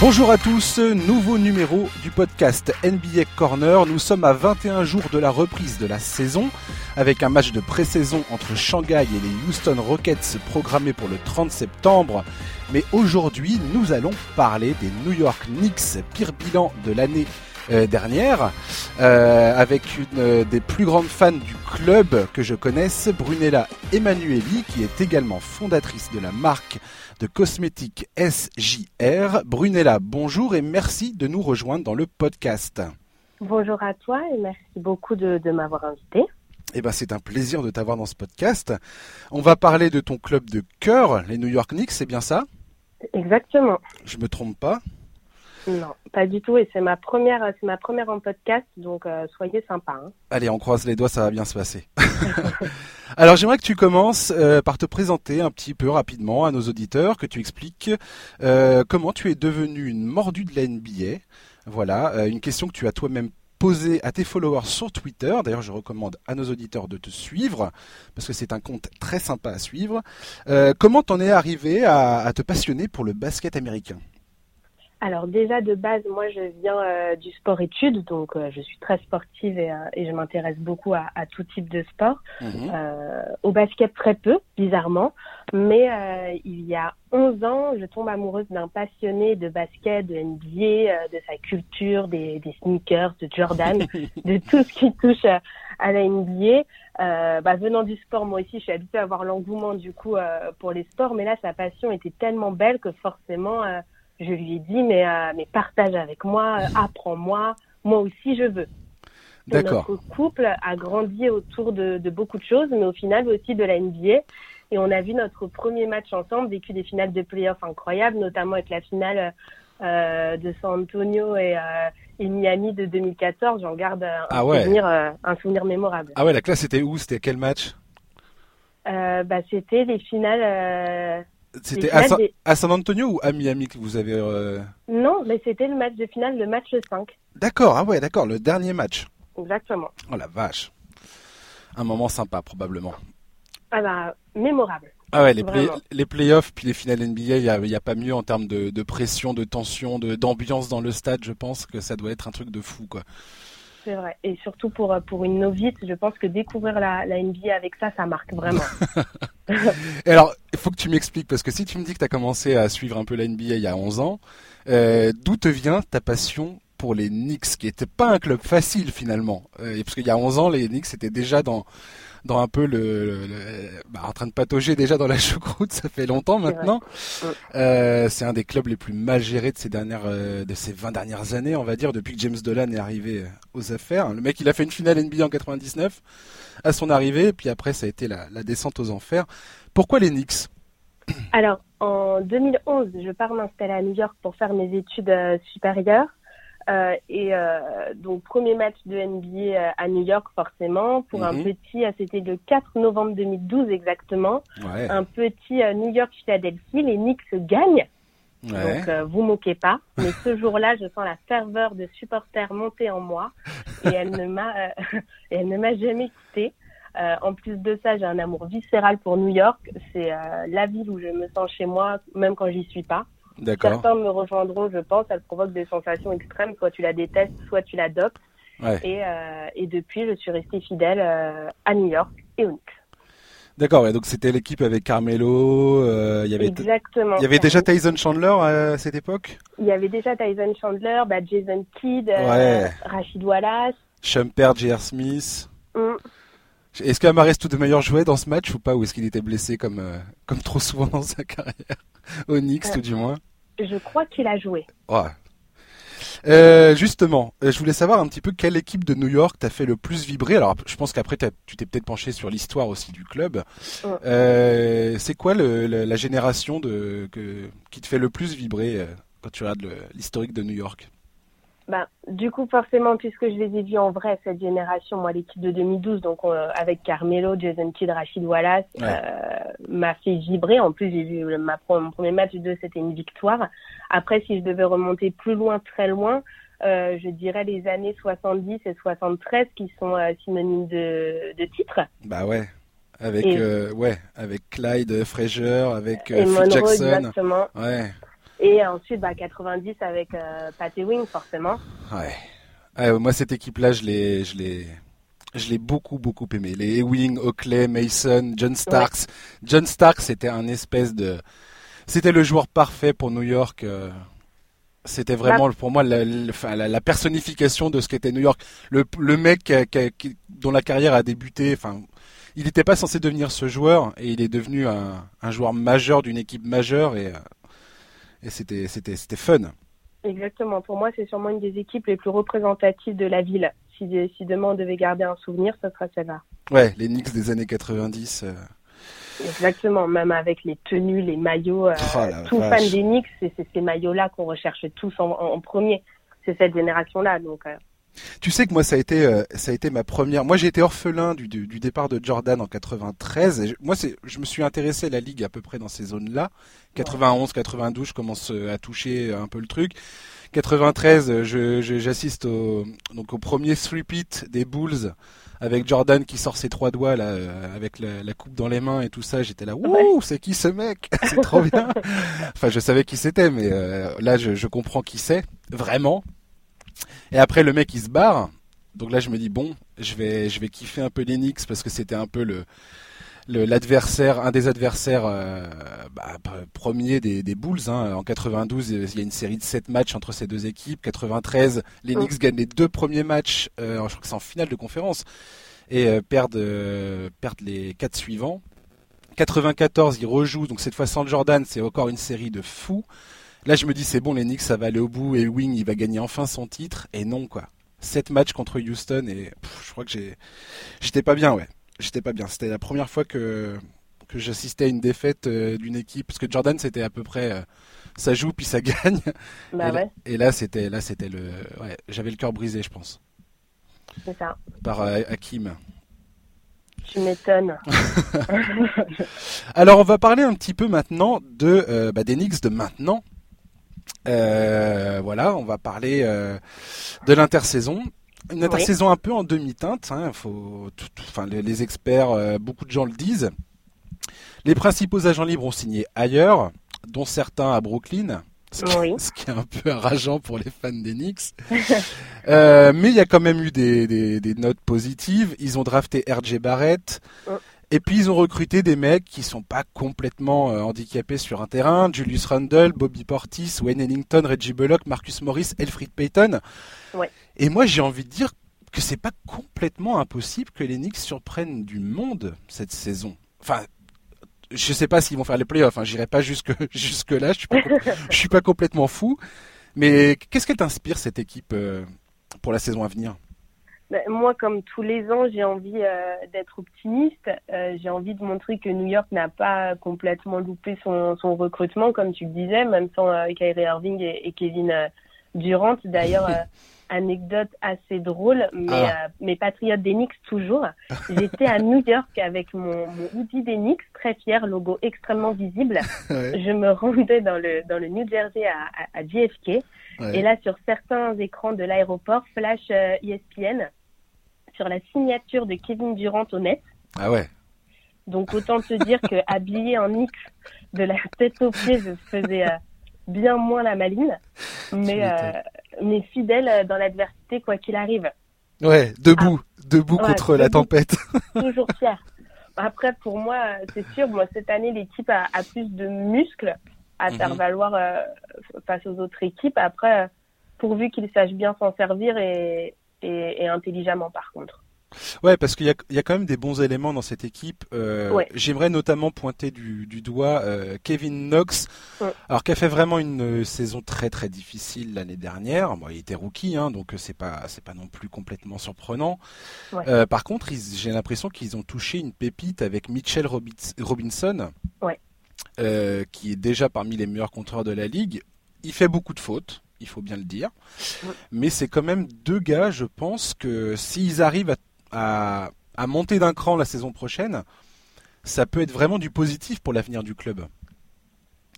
Bonjour à tous, nouveau numéro du podcast NBA Corner. Nous sommes à 21 jours de la reprise de la saison avec un match de pré-saison entre Shanghai et les Houston Rockets programmé pour le 30 septembre. Mais aujourd'hui, nous allons parler des New York Knicks, pire bilan de l'année euh, dernière, euh, avec une euh, des plus grandes fans du club que je connaisse, Brunella Emanueli, qui est également fondatrice de la marque de cosmétiques SJR. Brunella, bonjour et merci de nous rejoindre dans le podcast. Bonjour à toi et merci beaucoup de, m'avoir invité. Eh ben, c'est un plaisir de t'avoir dans ce podcast. On va parler de ton club de cœur, les New York Knicks, c'est bien ça? Exactement. Je me trompe pas? Non, pas du tout. Et c'est ma première, c'est ma première en podcast, donc euh, soyez sympa. Hein. Allez, on croise les doigts, ça va bien se passer. Alors, j'aimerais que tu commences euh, par te présenter un petit peu rapidement à nos auditeurs, que tu expliques euh, comment tu es devenu une mordue de la NBA. Voilà, une question que tu as toi-même posée à tes followers sur Twitter. D'ailleurs, je recommande à nos auditeurs de te suivre parce que c'est un compte très sympa à suivre. comment t'en es arrivé à te passionner pour le basket américain? Alors déjà de base, moi je viens euh, du sport-études, donc euh, je suis très sportive et, euh, et je m'intéresse beaucoup à, à, tout type de sport. Mhm. au basket très peu, bizarrement, mais il y a 11 ans, je tombe amoureuse d'un passionné de basket, de NBA, de sa culture, des, des, sneakers, de Jordan, de tout ce qui touche à, la NBA. Bah, venant du sport, moi aussi, je suis habituée à avoir l'engouement du coup pour les sports, mais là sa passion était tellement belle que forcément je lui ai dit, mais, euh, mais partage avec moi, euh, apprends-moi, moi aussi je veux. D'accord. Notre couple a grandi autour de, de, beaucoup de choses, mais au final aussi de la NBA. Et on a vu notre premier match ensemble, vécu des finales de playoffs incroyables, notamment avec la finale euh, de San Antonio et, euh, et Miami de 2014. J'en garde un, ah souvenir, euh, un souvenir mémorable. Ah ouais, la classe c'était où? C'était quel match? Bah, C'était les finales c'était à, San Antonio ou à Miami que vous avez. Euh, non, mais c'était le match de finale, le match 5. D'accord, ah ouais, d'accord, le dernier match. Exactement. Oh la vache. Un moment sympa, probablement. Ah bah, mémorable. Ah ouais, les, play les playoffs puis les finales NBA, il n'y a, a, pas mieux en termes de, de pression, de tension, d'ambiance dans le stade. Je pense que ça doit être un truc de fou, quoi c'est vrai. Et surtout pour, euh, pour une novice, je pense que découvrir la, la NBA avec ça, ça marque vraiment. Et alors, il faut que tu m'expliques, parce que si tu me dis que tu as commencé à suivre un peu la NBA il y a 11 ans, euh, d'où te vient ta passion pour les Knicks, qui n'était pas un club facile finalement? Euh, Parce qu'il y a 11 ans, les Knicks étaient déjà dans dans un peu le, bah, en train de patauger déjà dans la choucroute, ça fait longtemps maintenant. Euh, c'est un des clubs les plus mal gérés de ces dernières, euh, de ces 20 dernières années, on va dire, depuis que James Dolan est arrivé euh, aux affaires. Le mec, il a fait une finale NBA en 99 à son arrivée, puis après, ça a été la, la descente aux enfers. Pourquoi les Knicks? Alors, en 2011, je pars m'installer à New York pour faire mes études supérieures. Euh, et euh, donc premier match de NBA euh, à New York forcément pour un mhm. petit, c'était le 4 novembre 2012 exactement, un petit New York Philadelphie, les Knicks gagnent. Donc vous moquez pas, mais ce jour-là, je sens la ferveur de supporters monter en moi et elle ne m'a elle ne m'a jamais quittée. en plus de ça, j'ai un amour viscéral pour New York. C'est la ville où je me sens chez moi, même quand j'y suis pas. Certains me rejoindront, je pense. Elle provoque des sensations extrêmes. Soit tu la détestes, soit tu l'adoptes. Et, euh, et depuis, je suis restée fidèle euh, à New York et au Knicks. D'accord, donc c'était l'équipe avec Carmelo. Euh, il y avait Exactement. Il y avait déjà Tyson Chandler à cette époque? Il y avait déjà Tyson Chandler, bah, Jason Kidd, euh, Rachid Wallace, Shumpert, J.R. Smith. Mm. Est-ce qu'Amares meilleur jouait dans ce match ou pas? Ou est-ce qu'il était blessé comme, comme trop souvent dans sa carrière? Au Knicks, tout du moins Je crois qu'il a joué. Euh, justement, euh, je voulais savoir un petit peu quelle équipe de New York t'a fait le plus vibrer. Alors, je pense qu'après, tu t'es peut-être penché sur l'histoire aussi du club. c'est quoi la génération de, que, qui te fait le plus vibrer quand tu regardes l'historique de New York? Bah, du coup, forcément, puisque je les ai vus en vrai, cette génération, moi, l'équipe de 2012, donc euh, avec Carmelo, Jason Kidd, Rachid Wallace, euh, m'a fait vibrer. En plus, j'ai vu ma, mon premier match de c'était une victoire. Après, si je devais remonter plus loin, très loin, euh, je dirais les années 70 et 73 qui sont synonymes de, de titres. Bah ouais. Avec ouais, avec Clyde Frazier, avec Phil Jackson. Exactement. Ouais. Et ensuite, bah, 90 avec euh, Pat Ewing, forcément. Ouais. moi, cette équipe-là, je l'ai, je l'ai, je l'ai beaucoup, beaucoup aimé. Les Ewing, Oakley, Mason, John Starks. John Starks, c'était un espèce de, c'était le joueur parfait pour New York. Euh. C'était vraiment pour moi la, la, personnification de ce qu'était New York. Le, le mec dont la carrière a débuté. Enfin, il n'était pas censé devenir ce joueur et il est devenu un, un joueur majeur d'une équipe majeure et, euh, et c'était c'était c'était fun. Exactement. Pour moi, c'est sûrement une des équipes les plus représentatives de la ville. Si, si demain on devait garder un souvenir, ce sera celle-là. Ouais, les Knicks des années 90. Exactement, même avec les tenues, les maillots. Euh, oh tout fan des Knicks, c'est ces maillots-là qu'on recherche tous en, premier. C'est cette génération-là. Donc, euh. Tu sais que moi ça a été euh, ça a été ma première. Moi j'ai été orphelin du, du, départ de Jordan en 93. Et moi c'est je me suis intéressé à la ligue à peu près dans ces zones-là. 91, 92, je commence à toucher un peu le truc. 93, je j'assiste au donc au premier three-peat des Bulls avec Jordan qui sort ses trois doigts là, euh, avec la, coupe dans les mains et tout ça, j'étais là, ouh, c'est qui ce mec? C'est trop bien. enfin, je savais qui c'était, mais euh, là, je, comprends qui c'est, vraiment. Et après, le mec il se barre. Donc là, je me dis bon, je vais, je vais kiffer un peu l'Enix parce que c'était un peu le l'adversaire, un des adversaires euh, bah, premiers des, des Bulls. Hein. En 92, il y a une série de 7 matchs entre ces deux équipes. 93, les Knicks gagnent les deux premiers matchs. Euh, je crois que c'est en finale de conférence et euh, perdent, perdent les quatre suivants. 94, ils rejouent, donc cette fois sans Jordan, c'est encore une série de fous. Là, je me dis, c'est bon, les Knicks, ça va aller au bout, et Wing, il va gagner enfin son titre, et non, quoi. 7 matchs contre Houston, et je crois que j'ai, j'étais pas bien, ouais j'étais pas bien. C'était la première fois que, que j'assistais à une défaite euh, d'une équipe. Parce que Jordan, c'était à peu près. Euh, ça joue puis ça gagne. Bah et, là, c'était là, c'était le. Ouais, j'avais le cœur brisé, je pense. C'est ça. Par euh, Hakim. Tu m'étonnes. Alors, on va parler un petit peu maintenant de bah, des Knicks de maintenant. Voilà, on va parler de l'intersaison. Une intersaison un peu en demi-teinte. Hein, faut, enfin, les, experts, euh, beaucoup de gens le disent. Les principaux agents libres ont signé ailleurs, dont certains à Brooklyn. Ce qui, est un peu rageant pour les fans des Knicks. euh, mais il y a quand même eu des, des, des, notes positives. Ils ont drafté RJ Barrett. Et puis ils ont recruté des mecs qui sont pas complètement euh, handicapés sur un terrain. Julius Randle, Bobby Portis, Wayne Ellington, Reggie Bullock, Marcus Morris, Elfrid Payton. Ouais. Et moi j'ai envie de dire que c'est pas complètement impossible que les Knicks surprennent du monde cette saison. Enfin, je sais pas s'ils vont faire les playoffs. Hein. J'irai pas jusque jusque là. Je suis pas, je suis pas complètement fou. Mais qu'est-ce qu'elle t'inspire cette équipe euh, pour la saison à venir? Moi, comme tous les ans, j'ai envie euh, d'être optimiste. Euh, j'ai envie de montrer que New York n'a pas complètement loupé son, son, recrutement, comme tu le disais, même sans euh, Kyrie Irving et, Kevin Durant. D'ailleurs, anecdote assez drôle, mais ah. mes patriotes d'Enix toujours. J'étais à New York avec mon, mon hoodie d'Enix, très fier, logo extrêmement visible. Je me rendais dans le dans le New Jersey à, à, JFK. Et là, sur certains écrans de l'aéroport, flash ESPN sur la signature de Kevin Durant au net. Ah ouais. Donc autant te dire que habillé en X de la tête aux pieds, je faisais euh, bien moins la maline, mais euh, mais fidèle dans l'adversité quoi qu'il arrive. Ouais, debout, ah. debout contre la tempête. toujours fier. Après pour moi, c'est sûr, moi cette année l'équipe a, plus de muscles à faire mhm. valoir euh, face aux autres équipes. Après, pourvu qu'ils sachent bien s'en servir et, et, intelligemment par contre. Ouais, parce qu'il y, y a, quand même des bons éléments dans cette équipe. Euh, J'aimerais notamment pointer du, du doigt euh, Kevin Knox, alors qui a fait vraiment une euh, saison très très difficile l'année dernière. Bon, il était rookie, hein, donc c'est pas c'est pas non plus complètement surprenant. Par contre, j'ai l'impression qu'ils ont touché une pépite avec Mitchell Robinson, qui est déjà parmi les meilleurs contreurs de la ligue. Il fait beaucoup de fautes il faut bien le dire. Mais c'est quand même deux gars, je pense que s'ils arrivent à, monter d'un cran la saison prochaine, ça peut être vraiment du positif pour l'avenir du club.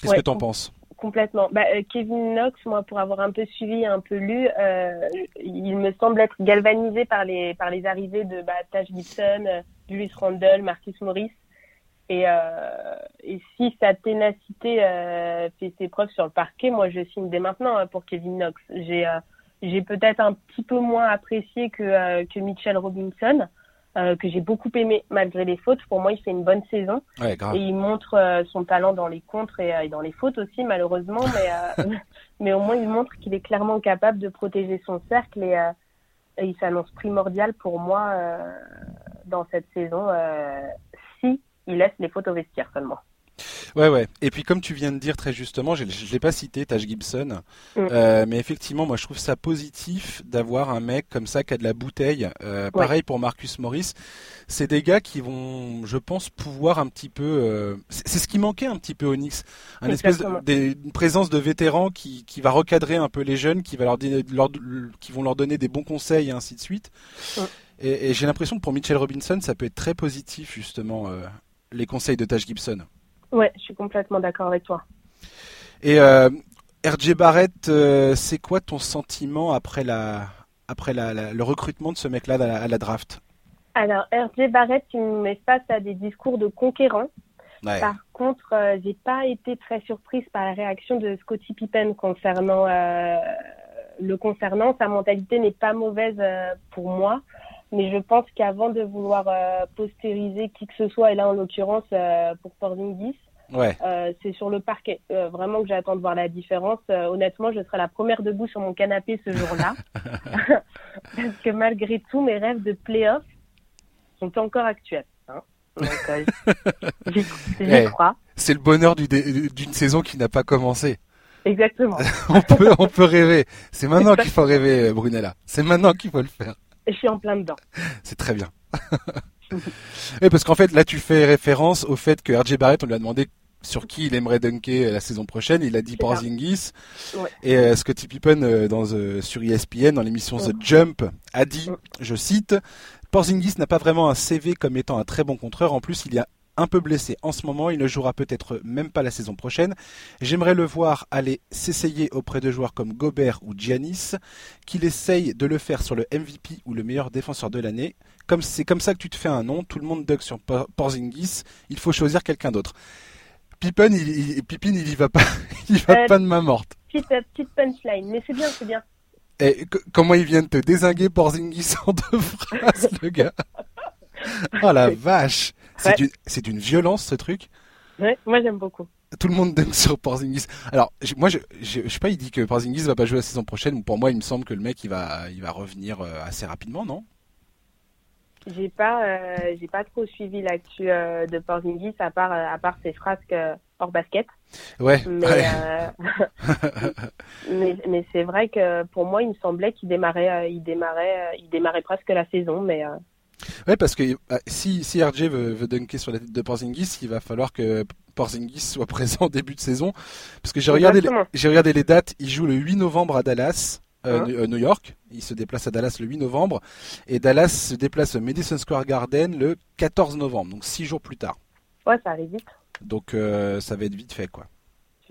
Qu'est-ce que tu en penses? Complètement. Bah, euh, Kevin Knox, moi, pour avoir un peu suivi, un peu lu, euh, il me semble être galvanisé par les par les arrivées de bah, Taj Gibson, euh, Julius Randle, Marcus Morris. Et, euh, et si sa ténacité euh, fait ses preuves sur le parquet, moi je signe dès maintenant hein, pour Kevin Knox. J'ai euh, j'ai peut-être un petit peu moins apprécié que que Mitchell Robinson, que j'ai beaucoup aimé malgré les fautes. Pour moi, il fait une bonne saison Ouais, et il montre son talent dans les contres et, et, dans les fautes aussi malheureusement, mais mais au moins il montre qu'il est clairement capable de protéger son cercle et, et il s'annonce primordial pour moi dans cette saison il laisse les fautes au vestiaire seulement. Ouais, ouais. Et puis comme tu viens de dire très justement, je ne l'ai pas cité, Taj Gibson, mm. euh, mais effectivement, moi je trouve ça positif d'avoir un mec comme ça qui a de la bouteille. Euh, ouais. Pareil pour Marcus Morris. C'est des gars qui vont, je pense, pouvoir un petit peu. Euh, c'est ce qui manquait un petit peu au Knicks, un espèce de, des, une présence de vétérans qui, qui va recadrer un peu les jeunes, qui va leur, leur, qui vont leur donner des bons conseils et ainsi de suite. Mm. Et, et j'ai l'impression que pour Mitchell Robinson, ça peut être très positif justement les conseils de Taj Gibson. Ouais, je suis complètement d'accord avec toi. Et euh, RJ Barrett, euh, c'est quoi ton sentiment après la après la, la, le recrutement de ce mec-là à, à la, draft? Alors RJ Barrett, il me met face à des discours de conquérants. Ouais. Par contre, euh, j'ai pas été très surprise par la réaction de Scottie Pippen concernant euh, le concernant. Sa mentalité n'est pas mauvaise euh, pour moi. Mais je pense qu'avant de vouloir euh, postériser qui que ce soit, et là en l'occurrence euh, pour ouais. euh, c'est sur le parquet. vraiment que j'attends de voir la différence. honnêtement, je serai la première debout sur mon canapé ce jour-là. Parce que malgré tout, mes rêves de playoff sont encore actuels. Hein. Donc, hey, crois. C'est le bonheur d'une saison qui n'a pas commencé. Exactement. on, peut, on peut rêver. C'est maintenant qu'il faut rêver, Brunella. C'est maintenant qu'il faut le faire. Je suis en plein dedans. C'est très bien. Et parce qu'en fait, là, tu fais référence au fait que RJ Barrett, on lui a demandé sur qui il aimerait dunker la saison prochaine. Il a dit Porzingis. Ouais. Et euh, Scottie Pippen, euh, dans, euh, sur ESPN, dans l'émission The Jump, a dit, je cite, Porzingis n'a pas vraiment un CV comme étant un très bon contreur. En plus, il y a un peu blessé en ce moment, il ne jouera peut-être même pas la saison prochaine. J'aimerais le voir aller s'essayer auprès de joueurs comme Gobert ou Giannis, qu'il essaye de le faire sur le MVP ou le meilleur défenseur de l'année. Comme c'est comme ça que tu te fais un nom, tout le monde dug sur Porzingis, il faut choisir quelqu'un d'autre. Pippen, il, il, Pippin, il y va pas, il y va euh, pas de main morte. Petite, petite punchline, mais c'est bien, c'est bien. Et comment il vient de te désinguer Porzingis en deux phrases, le gars? Oh la vache C'est ouais. une, une violence ce truc. Ouais, moi j'aime beaucoup. Tout le monde aime sur Porzingis. Alors moi je, je, je, sais pas, il dit que Porzingis va pas jouer la saison prochaine. Pour moi, il me semble que le mec il va il va revenir euh, assez rapidement, non? J'ai pas euh, j'ai pas trop suivi l'actu euh, de Porzingis à part à part ses frasques hors basket. Ouais. Mais ouais. mais, mais c'est vrai que pour moi, il me semblait qu'il démarrait il démarrait il démarrait presque la saison, mais Ouais, parce que euh, si, si RJ veut, veut dunker sur la tête de Porzingis, il va falloir que Porzingis soit présent au début de saison. Parce que j'ai regardé, j'ai regardé les dates. Il joue le 8 novembre à Dallas, euh, hein New York. Il se déplace à Dallas le 8 novembre. Et Dallas se déplace au Madison Square Garden le 14 novembre, donc six jours plus tard. Ouais, ça arrive vite. Donc euh, ça va être vite fait, quoi.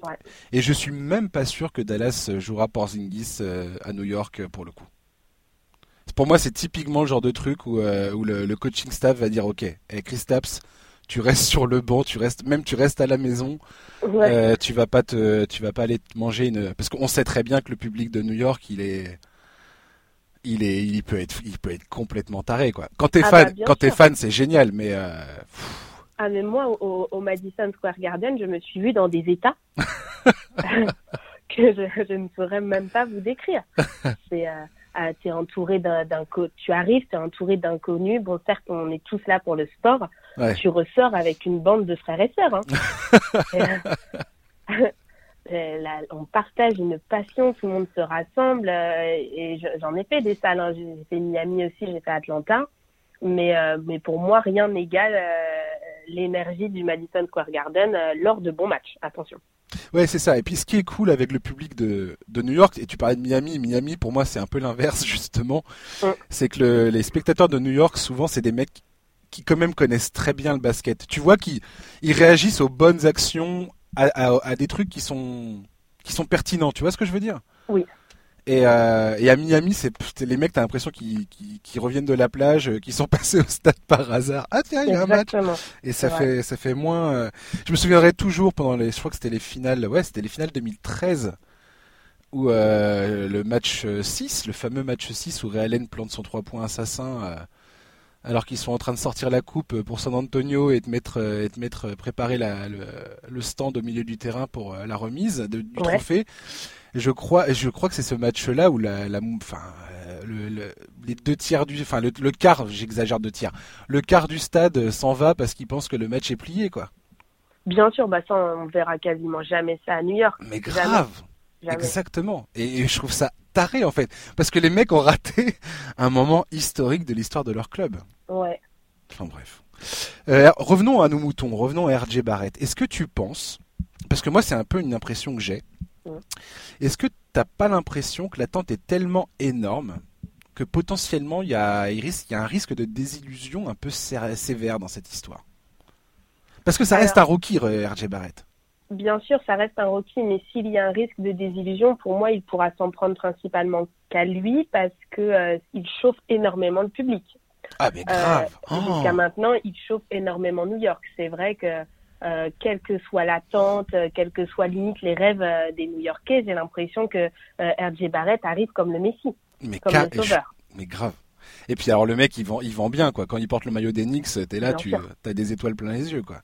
Ouais. Et je suis même pas sûr que Dallas jouera Porzingis euh, à New York pour le coup pour moi, c'est typiquement le genre de truc où, euh, où le, le, coaching staff va dire Ok, hey, Chris Taps, tu restes sur le banc, tu restes, même tu restes à la maison, ouais. euh, tu vas pas te, tu vas pas aller te manger une, parce qu'on sait très bien que le public de New York, il est, il est, il peut être, il peut être complètement taré quoi. Quand t'es ah fan, bah, quand t'es fan, c'est génial, mais euh, ah mais moi au, au, Madison Square Garden, je me suis vue dans des états que je, je, ne saurais même pas vous décrire. C'est euh, euh, tu es entouré d'un, tu arrives, tu es entouré d'inconnus. Bon, certes, on est tous là pour le sport. Ouais. Tu ressors avec une bande de frères et sœurs. Hein. et, là, on partage une passion, tout le monde se rassemble. Euh, et j'en ai fait des salles. Hein. J'ai fait Miami aussi, j'ai fait Atlanta. Mais, euh, mais pour moi, rien n'égale l'énergie du Madison Square Garden lors de bons matchs. Attention. Ouais, c'est ça. Et puis ce qui est cool avec le public de, de New York, et tu parlais de Miami, Miami pour moi c'est un peu l'inverse justement, c'est que le, les spectateurs de New York souvent c'est des mecs qui quand même connaissent très bien le basket. Tu vois qu'ils ils réagissent aux bonnes actions, à, à, à, des trucs qui sont qui sont pertinents. Tu vois ce que je veux dire? Oui. Et, euh, et, à Miami, c'est les mecs, t'as l'impression qu'ils reviennent de la plage, qu'ils sont passés au stade par hasard. Ah tiens, il y a un match. Et ça fait, ça fait moins. Je me souviendrai toujours pendant les, je crois que c'était les finales, ouais, c'était les finales 2013 où euh, le match 6, le fameux match 6 où Realen plante son 3 points assassin euh, alors qu'ils sont en train de sortir la coupe pour San Antonio et de mettre, et de mettre préparer la, le, stand au milieu du terrain pour la remise du trophée je crois, je crois que c'est ce match-là où la, la enfin, euh, le, les deux tiers du, enfin le, quart, j'exagère deux tiers, le quart du stade s'en va parce qu'il pense que le match est plié, quoi. Bien sûr, bah ça on verra quasiment jamais ça à New York. Mais grave. Exactement. Et, je trouve ça taré en fait, parce que les mecs ont raté un moment historique de l'histoire de leur club. Ouais. Enfin bref. Euh, revenons à nos moutons, revenons à RJ Barrett. Est-ce que tu penses, parce que moi c'est un peu une impression que j'ai, est-ce que tu n'as pas l'impression que l'attente est tellement énorme que potentiellement il y, a, il, y a un risque de désillusion un peu sévère dans cette histoire? Parce que ça reste un rookie, RJ Barrett. Bien sûr, ça reste un rookie, mais s'il y a un risque de désillusion, pour moi, il pourra s'en prendre principalement qu'à lui parce que euh, il chauffe énormément le public. Ah mais grave. Euh, jusqu'à oh. maintenant, il chauffe énormément New York. C'est vrai que euh, quelle que soit l'attente, euh, quelles que soient limite les rêves euh, des New-Yorkais, j'ai l'impression que RJ Barrett arrive comme le Messi, mais comme le sauveur. Mais grave. Et puis alors le mec il vend, il vend bien quoi. Quand il porte le maillot des Knicks, t'es là, tu as des étoiles plein les yeux quoi.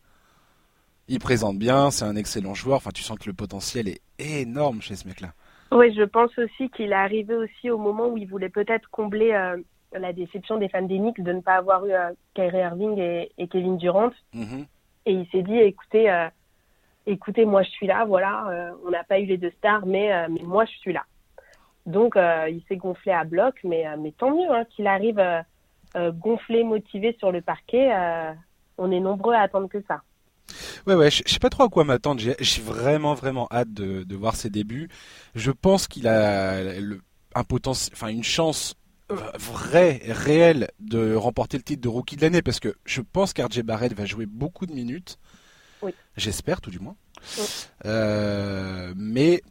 Il présente bien, c'est un excellent joueur. Enfin, tu sens que le potentiel est énorme chez ce mec-là. Oui, je pense aussi qu'il est arrivé aussi au moment où il voulait peut-être combler la déception des fans Knicks de ne pas avoir eu Kyrie Irving et, Kevin Durant. Mm-hmm et il s'est dit écoutez euh, écoutez moi je suis là voilà euh, on n'a pas eu les deux stars mais euh, mais moi je suis là donc il s'est gonflé à bloc mais mais tant mieux hein, qu'il arrive gonflé motivé sur le parquet on est nombreux à attendre que ça Ouais, ouais, je, sais pas trop à quoi m'attendre. J'ai vraiment, vraiment hâte de, voir ses débuts. Je pense qu'il a un potentiel, enfin une chance vrai, réel de remporter le titre de rookie de l'année parce que je pense qu'RJ Barrett va jouer beaucoup de minutes. Oui. J'espère tout du moins. Euh, mais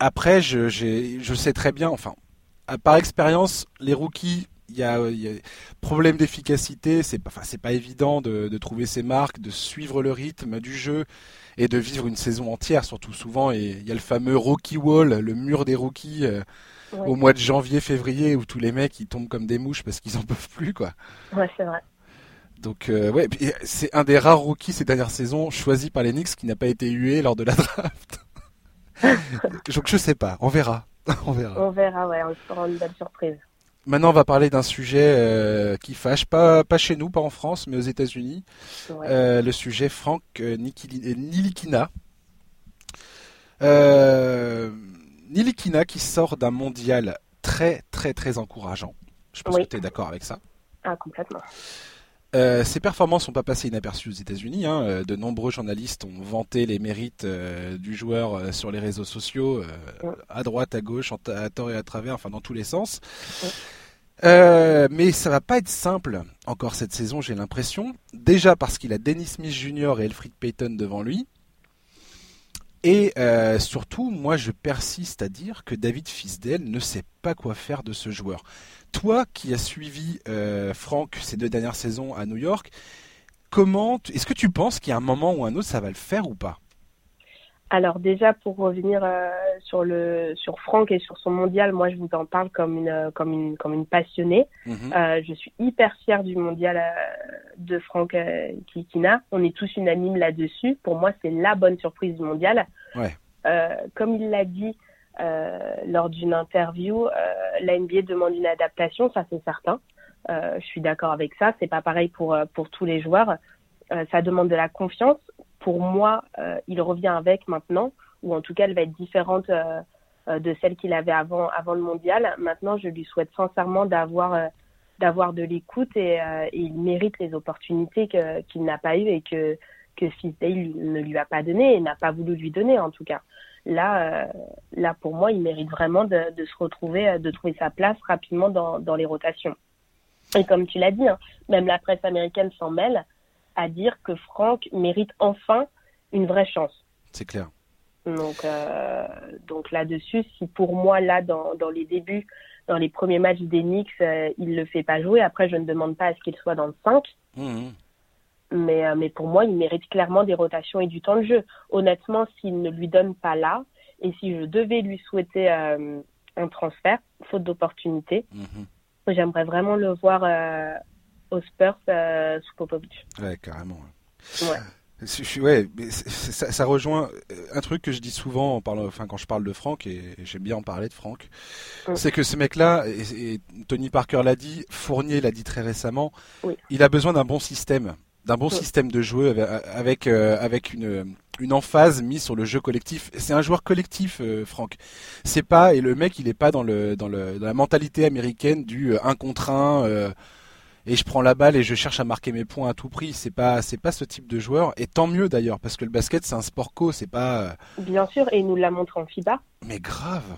après, je, je sais très bien, enfin, par expérience, les rookies, il y a, problème d'efficacité, c'est pas, enfin, c'est pas évident de, de, trouver ses marques, de suivre le rythme du jeu et de vivre une saison entière, surtout souvent. Et il y a le fameux rookie wall, le mur des rookies. Euh, au mois de janvier, février, où tous les mecs ils tombent comme des mouches parce qu'ils en peuvent plus, quoi. Ouais, c'est vrai. Donc euh, ouais, c'est un des rares rookies ces dernières saisons choisis par les Knicks qui n'a pas été hué lors de la draft. Donc je sais pas, on verra. on verra. On verra, ouais, on sera une belle surprise. Maintenant, on va parler d'un sujet euh, qui fâche, pas, pas chez nous, pas en France, mais aux États-Unis. Euh, le sujet Frank Nilikina. Euh, Nilikina qui sort d'un mondial très très très encourageant. Je pense que tu es d'accord avec ça. Ah, complètement. Euh, ses performances sont pas passées inaperçues aux États-Unis. Hein. Euh, de nombreux journalistes ont vanté les mérites euh, du joueur sur les réseaux sociaux, à droite, à gauche, à tort et à travers, enfin dans tous les sens. mais ça va pas être simple encore cette saison, j'ai l'impression. Déjà parce qu'il a Dennis Smith Jr. et Elfrid Payton devant lui. Et euh, surtout, moi, je persiste à dire que David Fisdale ne sait pas quoi faire de ce joueur. Toi, qui as suivi euh, Franck ces deux dernières saisons à New York, comment, est-ce que tu penses qu'il y a un moment ou un autre, ça va le faire ou pas? Alors déjà pour revenir euh, sur le sur Franck et sur son mondial, moi je vous en parle comme une comme une comme une passionnée. Mhm. Euh, je suis hyper fière du mondial euh, de Franck Kikina. On est tous unanimes là-dessus. Pour moi, c'est la bonne surprise du mondial. Ouais. comme il l'a dit lors d'une interview, la NBA demande une adaptation, ça c'est certain. je suis d'accord avec ça. C'est pas pareil pour pour tous les joueurs. ça demande de la confiance pour moi, euh, il revient avec maintenant, ou en tout cas, elle va être différente euh, euh, de celle qu'il avait avant, avant le mondial. Maintenant, je lui souhaite sincèrement d'avoir d'avoir de l'écoute et, il mérite les opportunités qu'il n'a pas eues et que que Fisdale ne lui a pas donné et n'a pas voulu lui donner en tout cas. Là, là pour moi, il mérite vraiment de, se retrouver, de trouver sa place rapidement dans, dans les rotations. Et comme tu l'as dit, hein, même la presse américaine s'en mêle à dire que Franck mérite enfin une vraie chance. C'est clair. Donc, euh, donc là-dessus, si pour moi, là, dans, dans les débuts, dans les premiers matchs des Knicks, euh, il le fait pas jouer. Après, je ne demande pas à ce qu'il soit dans le 5. Mmh. Mais, euh, mais pour moi, il mérite clairement des rotations et du temps de jeu. Honnêtement, s'il ne lui donne pas là, et si je devais lui souhaiter euh, un transfert, faute d'opportunité, mmh. j'aimerais vraiment le voir aux Spurs sous Popovich. Ouais, carrément. Ouais. Ouais, mais ça, ça, rejoint euh, un truc que je dis souvent en parlant, enfin quand je parle de Franck et, j'aime bien en parler de Franck, c'est que ce mec-là, et, Tony Parker l'a dit, Fournier l'a dit très récemment, il a besoin d'un bon système, d'un bon système de jeu avec euh, avec une une emphase mise sur le jeu collectif. C'est un joueur collectif, euh, Franck. C'est pas et le mec, il est pas dans le dans le dans la mentalité américaine du un contre un et je prends la balle et je cherche à marquer mes points à tout prix. C'est pas c'est pas ce type de joueur et tant mieux d'ailleurs parce que le basket c'est un sport co, c'est pas. Euh, Bien sûr et il nous l'a montré en FIBA. Mais grave.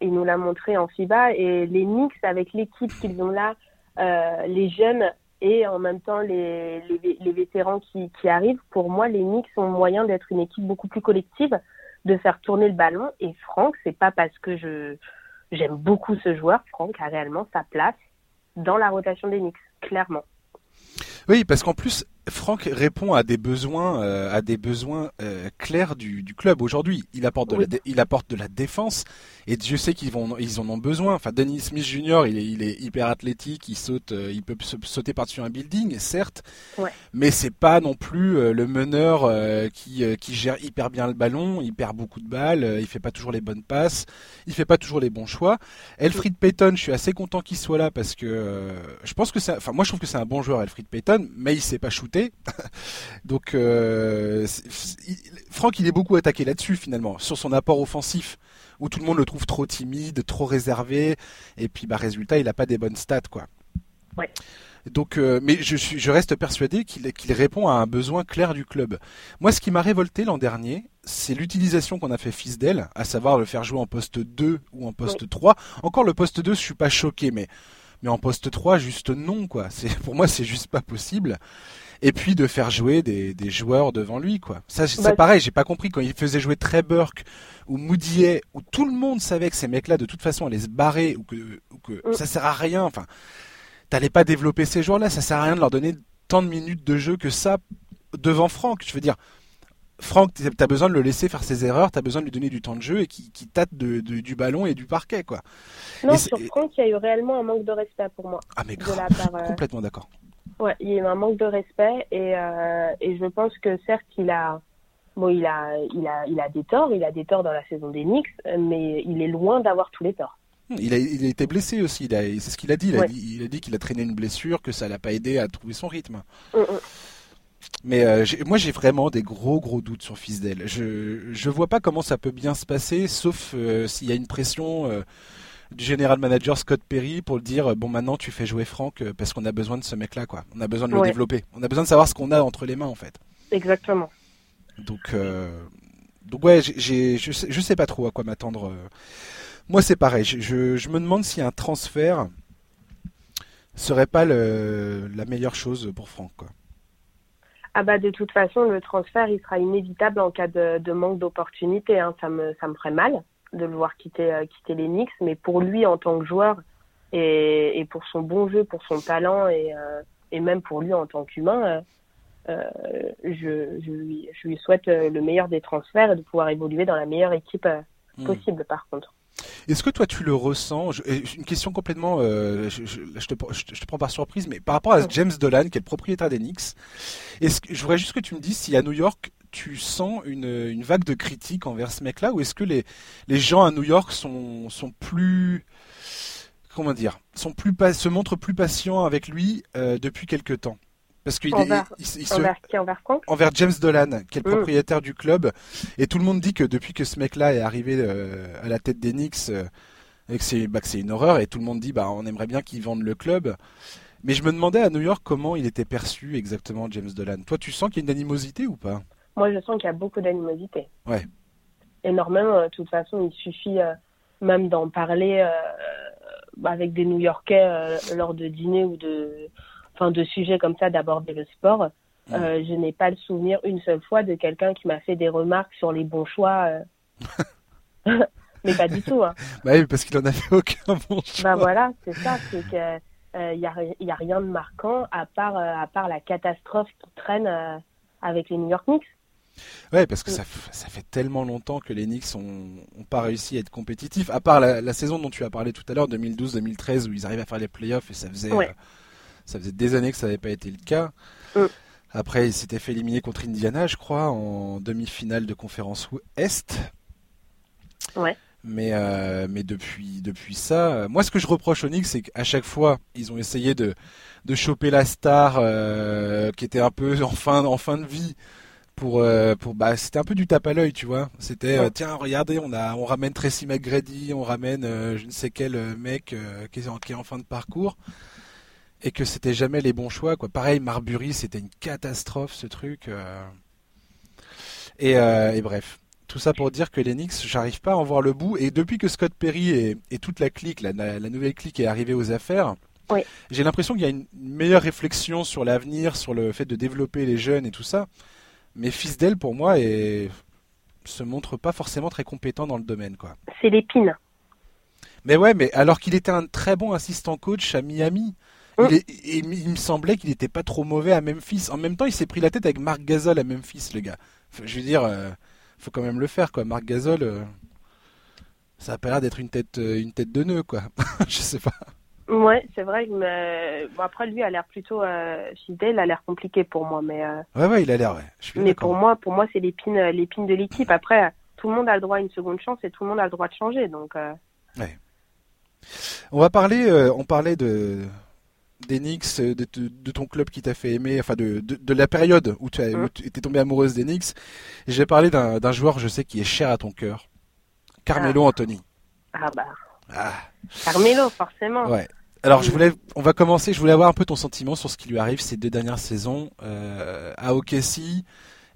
Il nous l'a montré en FIBA et les Knicks avec l'équipe qu'ils ont là, euh, les jeunes et en même temps les, les, vétérans qui, qui, arrivent, pour moi les Knicks ont moyen d'être une équipe beaucoup plus collective, de faire tourner le ballon. Et Franck, c'est pas parce que je j'aime beaucoup ce joueur, Franck a réellement sa place dans la rotation des Knicks clairement. Oui, parce qu'en plus, Franck répond à des besoins, euh, à des besoins euh, clairs du, du club aujourd'hui. Il apporte de la, il apporte de la défense et Dieu sait qu'ils vont, ils en ont besoin. Enfin, Denis Smith Jr. il est, il est hyper athlétique, il saute, euh, il peut sauter par-dessus un building, certes, ouais. mais c'est pas non plus le meneur qui, qui gère hyper bien le ballon. Il perd beaucoup de balles, il fait pas toujours les bonnes passes, il fait pas toujours les bons choix. Elfried Payton, je suis assez content qu'il soit là parce que je pense que c'est, enfin moi je trouve que c'est un bon joueur Elfried Payton, mais il sait pas shooter Donc euh, Franck, il est beaucoup attaqué là-dessus finalement, sur son apport offensif, où tout le monde le trouve trop timide, trop réservé, et puis bah résultat, il n'a pas des bonnes stats quoi. Ouais. Donc, euh, mais je, suis, je reste persuadé qu'il répond à un besoin clair du club. Moi, ce qui m'a révolté l'an dernier, c'est l'utilisation qu'on a fait fils d'elle, à savoir le faire jouer en poste 2 ou en poste 3. Encore le poste 2, je suis pas choqué, mais mais en poste 3, juste non, quoi. C'est, pour moi, c'est juste pas possible et puis de faire jouer des, des joueurs devant lui quoi. Ça c'est bah, pareil, j'ai pas compris quand il faisait jouer Trey Burke ou Moodier où tout le monde savait que ces mecs-là de toute façon allaient se barrer ou que, ou que mm. ça sert à rien. Enfin, t'allais pas développer ces joueurs-là, ça sert à rien de leur donner tant de minutes de jeu que ça devant Franck. Je veux dire. Franck, t'as besoin de le laisser faire ses erreurs, t'as besoin de lui donner du temps de jeu et qui, qui tâte de, du ballon et du parquet, quoi. Non, sur Franck, il y a eu réellement un manque de respect pour moi. Ah mais grave, je suis euh, complètement d'accord. Ouais, il y a un manque de respect et, euh, et je pense que certes il a bon il a il a il a des torts, il a des torts dans la saison des Knicks, mais il est loin d'avoir tous les torts. Il a, il a été blessé aussi, c'est ce qu'il a dit. Il a dit, il a dit qu'il a traîné une blessure, que ça l'a pas aidé à trouver son rythme. Mm, mm. Mais euh, moi j'ai vraiment des gros gros doutes sur Fisdale. Je je vois pas comment ça peut bien se passer, sauf euh, s'il y a une pression euh, du général manager Scott Perry pour le dire bon maintenant tu fais jouer Franck euh, parce qu'on a besoin de ce mec là quoi. On a besoin de le développer. On a besoin de savoir ce qu'on a entre les mains en fait. Exactement. Donc euh, donc ouais j'ai je sais, je sais pas trop à quoi m'attendre. Euh. Moi c'est pareil. Je, je, me demande si un transfert serait pas le, la meilleure chose pour Franck quoi. Ah bah de toute façon le transfert il sera inévitable en cas de, de manque d'opportunité. Hein. Ça me ça me ferait mal de le voir quitter, euh, quitter les Knicks, mais pour lui en tant que joueur et, et pour son bon jeu, pour son talent et, euh, et même pour lui en tant qu'humain, euh, je, je, lui, je lui souhaite le meilleur des transferts et de pouvoir évoluer dans la meilleure équipe hmm. possible par contre. Est-ce que toi tu le ressens? Une question complètement, je, je, je, te, je, te, prends par surprise, mais par rapport à James Dolan, qui est le propriétaire des Knicks, est-ce que je voudrais juste que tu me dises si à New York tu sens une, une vague de critiques envers ce mec-là ou est-ce que les, les gens à New York sont, sont plus comment dire sont plus se montrent plus patients avec lui euh, depuis quelque temps? Parce qu'il envers, envers, envers, envers James Dolan, qui est le mm. propriétaire du club, et tout le monde dit que depuis que ce mec-là est arrivé euh, à la tête des Knicks, euh, que c'est bah, une horreur, et tout le monde dit bah on aimerait bien qu'il vende le club. Mais je me demandais à New York comment il était perçu exactement James Dolan. Toi, tu sens qu'il y a une animosité ou pas? Moi, je sens qu'il y a beaucoup d'animosité. Ouais. Énormément. De toute façon, il suffit euh, même d'en parler euh, avec des New-Yorkais euh, lors de dîners ou de, enfin, de sujets comme ça, d'aborder le sport. je n'ai pas le souvenir une seule fois de quelqu'un qui m'a fait des remarques sur les bons choix mais pas du tout. Hein. Bah oui, parce qu'il en a fait aucun bon choix. Bah voilà, c'est ça, c'est que il euh, n'y a, y a, rien de marquant à part, euh, à part la catastrophe qui traîne euh, avec les New York Knicks. Ouais, parce que ça, ça, fait tellement longtemps que les Knicks ont, pas réussi à être compétitifs, à part la, saison dont tu as parlé tout à l'heure, 2012-2013, où ils arrivaient à faire les playoffs et ça faisait, ça faisait des années que ça n'avait pas été le cas. Mm. Après, ils s'étaient fait éliminer contre Indiana, je crois, en demi-finale de conférence Est. Ouais. Mais, euh, mais depuis, depuis ça, euh, moi ce que je reproche aux Knicks, c'est qu'à chaque fois, ils ont essayé de, de choper la star euh, qui était un peu en fin, en fin de vie. Pour, pour bah c'était un peu du tape à l'œil tu vois. C'était tiens regardez on a on ramène Tracy McGrady on ramène je ne sais quel mec qui est, en, qui, est en fin de parcours. Et que c'était jamais les bons choix quoi. Pareil Marbury c'était une catastrophe ce truc et, et bref. Tout ça pour dire que l'Enix, j'arrive pas à en voir le bout. Et depuis que Scott Perry et, toute la clique, la, nouvelle clique est arrivée aux affaires, j'ai l'impression qu'il y a une meilleure réflexion sur l'avenir, sur le fait de développer les jeunes et tout ça. Mais Fisdale, pour moi, est... se montre pas forcément très compétent dans le domaine. quoi. C'est l'épine. Mais ouais, mais alors qu'il était un très bon assistant coach à Miami. Mm. Il, me semblait qu'il n'était pas trop mauvais à Memphis. En même temps, il s'est pris la tête avec Marc Gasol à Memphis, le gars. Je veux dire, euh, faut quand même le faire quoi. Marc Gasol, euh, ça a pas l'air d'être une tête, euh, une tête de nœud quoi. je sais pas. Ouais, c'est vrai. Mais bon, après lui a l'air plutôt euh, fidèle, a l'air compliqué pour moi, mais. Euh... Ouais ouais, il a l'air ouais. mais pour moi, pour moi, c'est l'épine, l'épine de l'équipe. Après, tout le monde a le droit à une seconde chance et tout le monde a le droit de changer, donc. Ouais. On va parler, on parlait de d'Enix, de, de, ton club qui t'a fait aimer, enfin de, de, la période où tu mmh. étais tombé amoureuse d'Enix. J'ai parlé d'un joueur, je sais, qui est cher à ton cœur. Carmelo ah. Anthony. Ah bah. Ah. Carmelo, forcément. Ouais. Alors je voulais, on va commencer. Je voulais avoir un peu ton sentiment sur ce qui lui arrive ces deux dernières saisons euh, à OKC,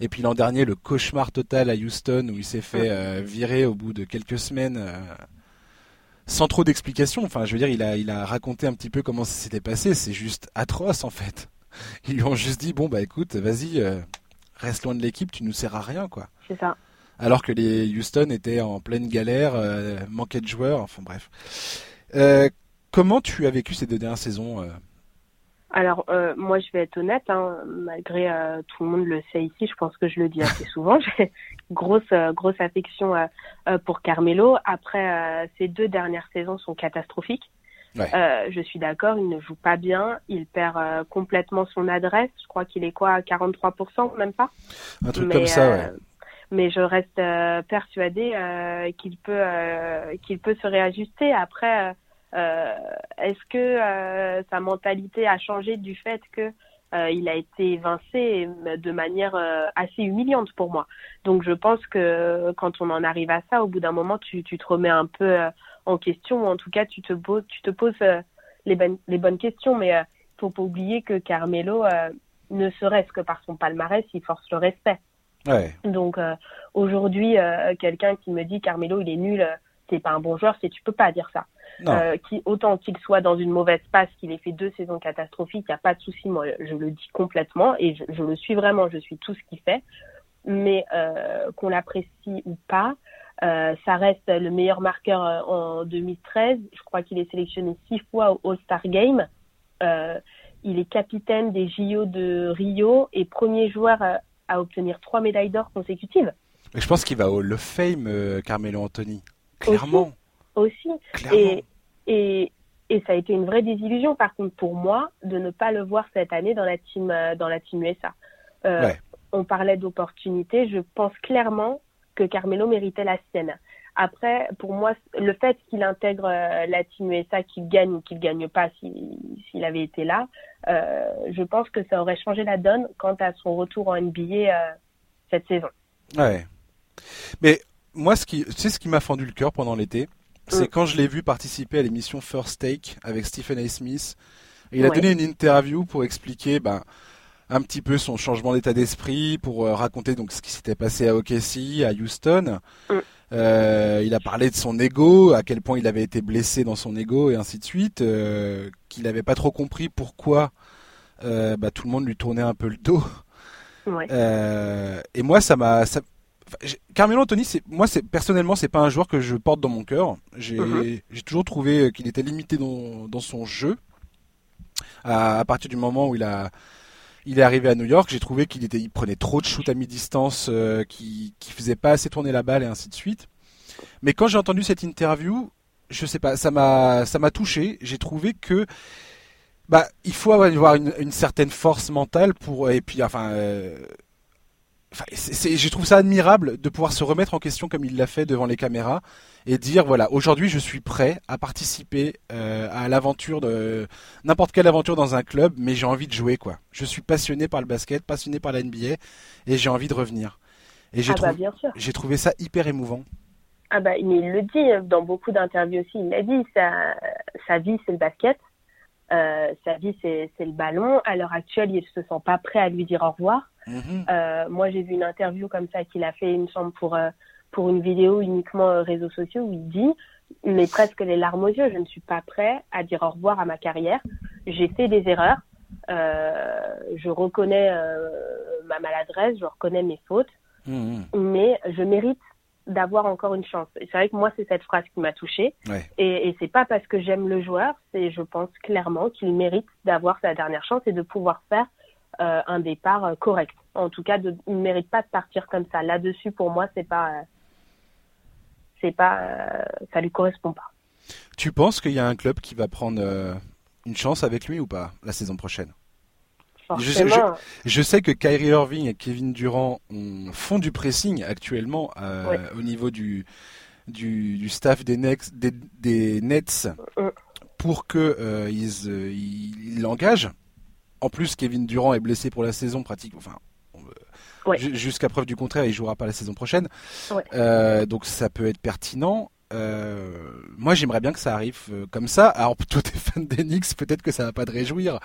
et puis l'an dernier le cauchemar total à Houston où il s'est fait euh, virer au bout de quelques semaines. Euh, sans trop d'explications. Enfin, je veux dire, il a, il a raconté un petit peu comment ça s'était passé. C'est juste atroce en fait. Ils lui ont juste dit bon bah écoute, vas-y, reste loin de l'équipe, tu nous sers à rien quoi. C'est ça. Alors que les Houston étaient en pleine galère, euh, manquaient de joueurs. Enfin bref. Euh, comment tu as vécu ces deux dernières saisons alors, euh, moi, je vais être honnête, hein, malgré euh, tout le monde le sait ici, je pense que je le dis assez souvent. J'ai grosse, euh, grosse affection pour Carmelo. Après, ces deux dernières saisons sont catastrophiques. je suis d'accord, il ne joue pas bien, il perd complètement son adresse. Je crois qu'il est quoi, à 43%, même pas? Un truc comme ça, ouais. Mais je reste persuadée qu'il peut, qu'il peut se réajuster. Après euh, est-ce que euh, sa mentalité a changé du fait que euh, il a été évincé de manière assez humiliante pour moi? Donc je pense que quand on en arrive à ça, au bout d'un moment, tu, tu, te remets un peu en question, ou en tout cas tu te poses, tu te poses les, ben, les bonnes questions. Mais il faut pas oublier que Carmelo, ne serait-ce que par son palmarès, il force le respect. Ouais. Donc aujourd'hui, quelqu'un qui me dit Carmelo, il est nul, c'est pas un bon joueur, c'est tu peux pas dire ça. Euh, qui, autant qu'il soit dans une mauvaise passe, qu'il ait fait deux saisons catastrophiques, il n'y a pas de souci, moi je le dis complètement et je, je, le suis vraiment, je suis tout ce qu'il fait. Mais euh, qu'on l'apprécie ou pas, euh, ça reste le meilleur marqueur euh, en 2013. Je crois qu'il est sélectionné six fois au All-Star Game. Euh, il est capitaine des JO de Rio et premier joueur à, obtenir trois médailles d'or consécutives. je pense qu'il va au Hall of Fame, Carmelo Anthony. Clairement aussi. Et, et, et ça a été une vraie désillusion, par contre, pour moi, de ne pas le voir cette année dans la team, euh, dans la team USA. Euh, on parlait d'opportunité. Je pense clairement que Carmelo méritait la sienne. Après, pour moi, le fait qu'il intègre euh, la team USA, qu'il gagne ou qu'il gagne pas s'il avait été là, euh, je pense que ça aurait changé la donne quant à son retour en NBA euh, cette saison. Ouais. Mais moi, ce qui, tu sais ce qui m'a fendu le cœur pendant l'été, c'est mm. quand je l'ai vu participer à l'émission First Take avec Stephen A. Smith. il a donné une interview pour expliquer ben, un petit peu son changement d'état d'esprit, pour euh, raconter donc ce qui s'était passé à OKC, à Houston. Mm. Euh, il a parlé de son ego, à quel point il avait été blessé dans son ego et ainsi de suite, euh, qu'il n'avait pas trop compris pourquoi bah, tout le monde lui tournait un peu le dos. Ouais. et moi, ça m'a, Carmelo Anthony, c'est moi, personnellement, c'est pas un joueur que je porte dans mon cœur. J'ai Mhm. toujours trouvé qu'il était limité dans, dans son jeu. À, à partir du moment où il a il est arrivé à New York, j'ai trouvé qu'il était il prenait trop de shoots à mi-distance, euh, qui faisait pas assez tourner la balle et ainsi de suite. Mais quand j'ai entendu cette interview, je sais pas, ça m'a ça m'a touché. J'ai trouvé que bah il faut avoir une, une certaine force mentale pour et puis enfin. euh, Enfin, c'est- je trouve ça admirable de pouvoir se remettre en question comme il l'a fait devant les caméras et dire voilà aujourd'hui je suis prêt à participer euh, à l'aventure de n'importe quelle aventure dans un club mais j'ai envie de jouer quoi. Je suis passionné par le basket passionné par la NBA et j'ai envie de revenir. Et j'ai Ah bah j'ai trouvé ça hyper émouvant. Ah bah il il le dit dans beaucoup d'interviews aussi. Il l'a dit, sa, sa vie c'est le basket, euh, sa vie c'est le ballon. À l'heure actuelle, il se sent pas prêt à lui dire au revoir. Mhm. Euh, moi, j'ai vu une interview comme ça qu'il a fait, il me semble, pour euh, pour une vidéo uniquement euh, réseaux sociaux où il dit, mais presque les larmes aux yeux, je ne suis pas prêt à dire au revoir à ma carrière. J'ai fait des erreurs. Euh, je reconnais euh, ma maladresse, je reconnais mes fautes Mhm. mais je mérite d'avoir encore une chance. Et c'est vrai que moi, c'est cette phrase qui m'a touchée. Ouais. Et, et c'est pas parce que j'aime le joueur, c'est je pense clairement qu'il mérite d'avoir sa dernière chance et de pouvoir faire euh, un départ euh, correct. En tout cas, de, il ne mérite pas de partir comme ça. Là-dessus, pour moi, c'est pas, euh, c'est pas, euh, ça lui correspond pas. tu penses qu'il y a un club qui va prendre une chance avec lui ou pas la saison prochaine? Je sais- Forcément, Je sais que Kyrie Irving et Kevin Durant ont- font du pressing actuellement euh, Ouais. au niveau du, du, du staff des Nets, des, des Nets Mm. pour que euh, ils, euh, ils l'engagent. En plus, Kevin Durant est blessé pour la saison pratique. Enfin, Ouais. jusqu'à preuve du contraire, il jouera pas la saison prochaine. Ouais. Euh, donc ça peut être pertinent. Euh, moi, j'aimerais bien que ça arrive euh, comme ça. Alors, toi, t'es fan d'Enix, peut-être que ça va pas te réjouir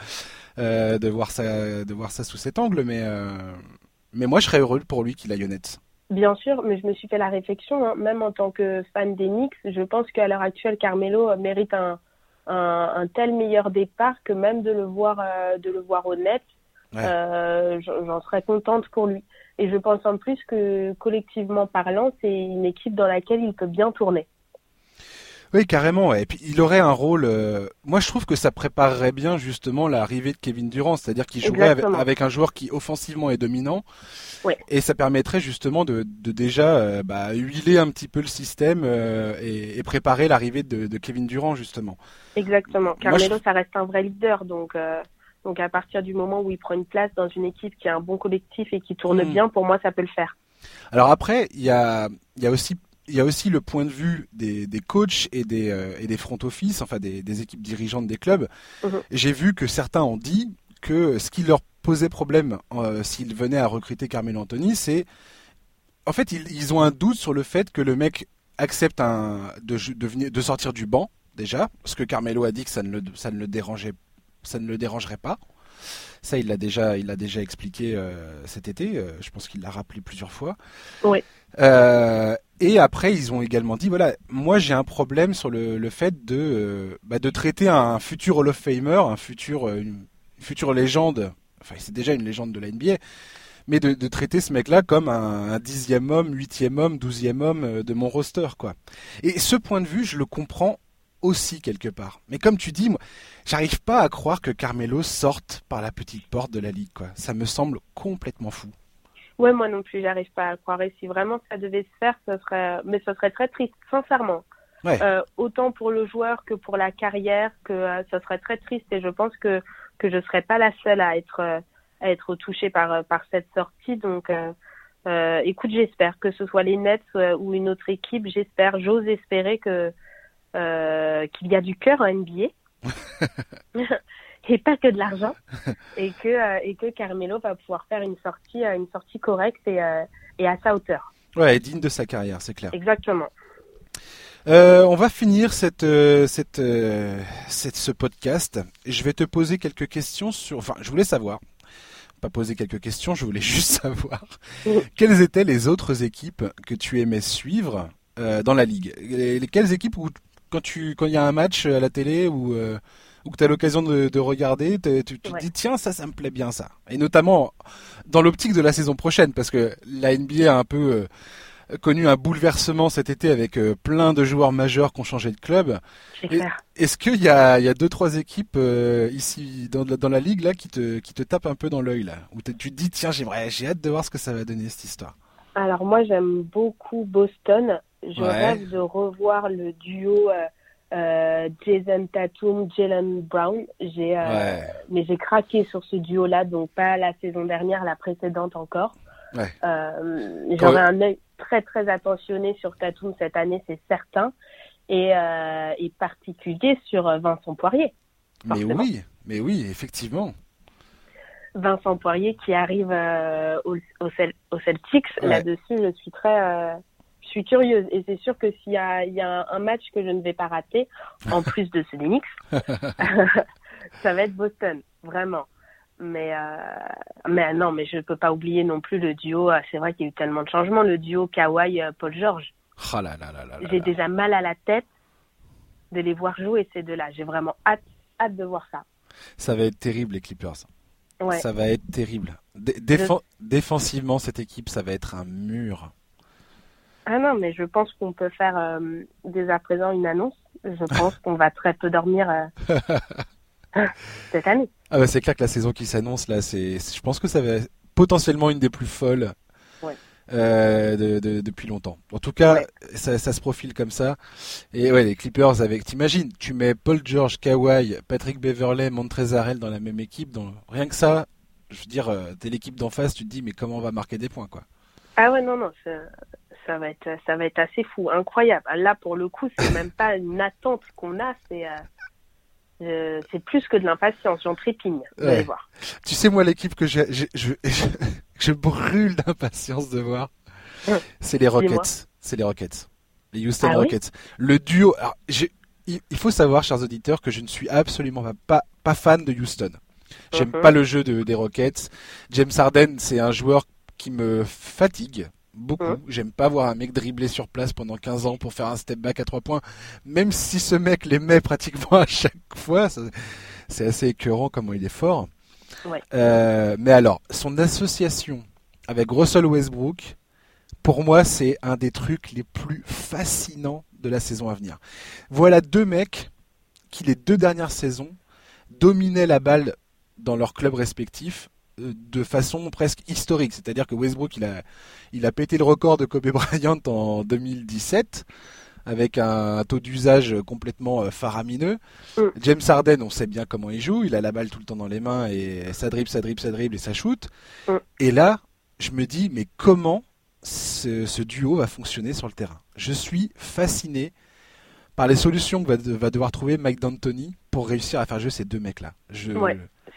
euh, de voir ça, de voir ça sous cet angle, mais mais moi, je serais heureux pour lui qu'il aille Nets. Bien sûr, mais je me suis fait la réflexion, hein, même en tant que fan Knicks, je pense qu'à l'heure actuelle, Carmelo mérite un, un, un tel meilleur départ que même de le voir, de le voir Ouais. j'en j'en serais contente pour lui. Et je pense en plus que collectivement parlant, c'est une équipe dans laquelle il peut bien tourner. Oui, carrément. Et puis, il aurait un rôle. euh, Moi, je trouve que ça préparerait bien justement l'arrivée de Kevin Durant, c'est-à-dire qu'il jouerait avec, un joueur qui offensivement est dominant. Et ça permettrait justement de, de déjà euh, bah, huiler un petit peu le système euh, et, et préparer l'arrivée de, de Kevin Durant justement. Exactement. Moi, je Carmelo, ça reste un vrai leader, donc donc à partir du moment où il prend une place dans une équipe qui a un bon collectif et qui tourne Mm. bien, pour moi, ça peut le faire. Alors après, il y a, il y a aussi il y a aussi le point de vue des, des coachs et des, euh, et des front office, enfin des, des équipes dirigeantes des clubs. Mhm. J'ai vu que certains ont dit que ce qui leur posait problème euh, s'ils venaient à recruter Carmelo Anthony, c'est en fait ils, ils ont un doute sur le fait que le mec accepte un, de, de, venir, de sortir du banc déjà, parce que Carmelo a dit que ça ne le, ça ne le dérangeait, ça ne le dérangerait pas. Ça, il l'a déjà, il l'a déjà expliqué euh, cet été. je pense qu'il l'a rappelé plusieurs fois. Oui. Euh, et après, ils ont également dit voilà, moi j'ai un problème sur le, le fait de, euh, bah, de traiter un futur Hall of Famer, un futur, euh, une future légende. Enfin, c'est déjà une légende de la NBA, mais de, de traiter ce mec-là comme un, un dixième homme, huitième homme, douzième homme euh, de mon roster, quoi. Et ce point de vue, je le comprends aussi quelque part. Mais comme tu dis, moi, j'arrive pas à croire que Carmelo sorte par la petite porte de la ligue, quoi. Ça me semble complètement fou. Ouais, moi non plus, j'arrive pas à le croire. Et si vraiment ça devait se faire, ce serait, mais ce serait très triste, sincèrement. Ouais. Euh, autant pour le joueur que pour la carrière, que euh, ce serait très triste. Et je pense que que je serais pas la seule à être euh, à être touchée par euh, par cette sortie. Donc, euh, euh, écoute, j'espère que ce soit les Nets ou une autre équipe. J'espère, j'ose espérer que euh, qu'il y a du cœur en NBA. et pas que de l'argent et que euh, et que Carmelo va pouvoir faire une sortie euh, une sortie correcte et euh, et à sa hauteur. Ouais, digne de sa carrière, c'est clair. Exactement. Euh, on va finir cette, cette, cette, ce podcast. Je vais te poser quelques questions sur. Enfin, je voulais savoir. Pas poser quelques questions, je voulais juste savoir quelles étaient les autres équipes que tu aimais suivre dans la ligue. Les, les- quelles équipes où quand tu quand il y a un match à la télé ou ou que tu as l'occasion de, regarder, tu, te dis tiens ça ça me plaît bien ça. Et notamment dans l'optique de la saison prochaine parce que la NBA a un peu euh, connu un bouleversement cet été avec euh, plein de joueurs majeurs qui ont changé de club. Est-ce qu'il y a, y a deux trois équipes euh, ici dans, dans, la ligue là qui te qui te tapent un peu dans l'œil là? Où tu te dis tiens j'aimerais j'ai hâte de voir ce que ça va donner cette histoire. Alors moi j'aime beaucoup Boston. Je rêve de revoir le duo euh, Jason Tatum, Jalen Brown. J'ai, euh, mais j'ai craqué sur ce duo-là, donc pas la saison dernière, la précédente encore. Euh, j'aurais un œil très très attentionné sur Tatum cette année, c'est certain, et, et particulier sur Vincent Poirier. Mais oui, mais oui, effectivement. Vincent Poirier qui arrive au, au, Celtics. Là-dessus, je suis très suis curieuse et c'est sûr que s'il y a, il y a un, match que je ne vais pas rater, en plus de ce Linux, ça va être Boston, vraiment. Mais euh, mais non, mais je ne peux pas oublier non plus le duo. Euh, c'est vrai qu'il y a eu tellement de changements. Le duo Kawhi euh, Paul George. Oh J'ai déjà mal à la tête de les voir jouer ces deux-là. J'ai vraiment hâte hâte de voir ça. Ça va être terrible les Clippers. Ouais. Ça va être terrible. Défensivement, cette équipe, ça va être un mur. Ah non, mais je pense qu'on peut faire euh, dès à présent une annonce. Je pense qu'on va très peu dormir euh, cette année. Ah bah c'est clair que la saison qui s'annonce là, c'est, je pense que ça va être potentiellement une des plus folles euh, de, depuis longtemps. En tout cas, ça, ça, se profile comme ça. Et ouais, les Clippers avec, t'imagines, tu mets Paul George, Kawhi, Patrick Beverley, Montrezarel dans la même équipe, dans rien que ça, je veux dire, t'es l'équipe d'en face, tu te dis mais comment on va marquer des points quoi. Ah ouais non non, ça va être ça va être assez fou, incroyable. Là pour le coup, c'est même pas une attente qu'on a, c'est euh, euh, c'est plus que de l'impatience, j'en trépigne. Vous allez voir. Tu sais moi l'équipe que je, je, je, brûle d'impatience de voir, hum. c'est les Rockets, c'est les Rockets, les Houston ah Rockets. le duo. Alors, il faut savoir, chers auditeurs, que je ne suis absolument pas, pas, fan de Houston. J'aime uh-huh. pas le jeu de, des Rockets. James Harden, c'est un joueur qui me fatigue beaucoup. Hein J'aime pas voir un mec dribbler sur place pendant 15 ans pour faire un step back à 3 points, même si ce mec les met pratiquement à chaque fois. C'est assez écœurant comment il est fort. Euh, mais alors, son association avec Russell Westbrook, pour moi, c'est un des trucs les plus fascinants de la saison à venir. Voilà deux mecs qui, les deux dernières saisons, dominaient la balle dans leurs clubs respectifs de façon presque historique. C'est-à-dire que Westbrook, il a, il a pété le record de Kobe Bryant en 2017 avec un, taux d'usage complètement euh, faramineux. Mm. James Harden, on sait bien comment il joue, il a la balle tout le temps dans les mains et ça dribble, ça dribble, ça dribble et ça shoot. Mm. Et là, je me dis, mais comment ce, duo va fonctionner sur le terrain? Je suis fasciné par les solutions que va, devoir trouver Mike D'Antoni pour réussir à faire jouer ces deux mecs-là. Je,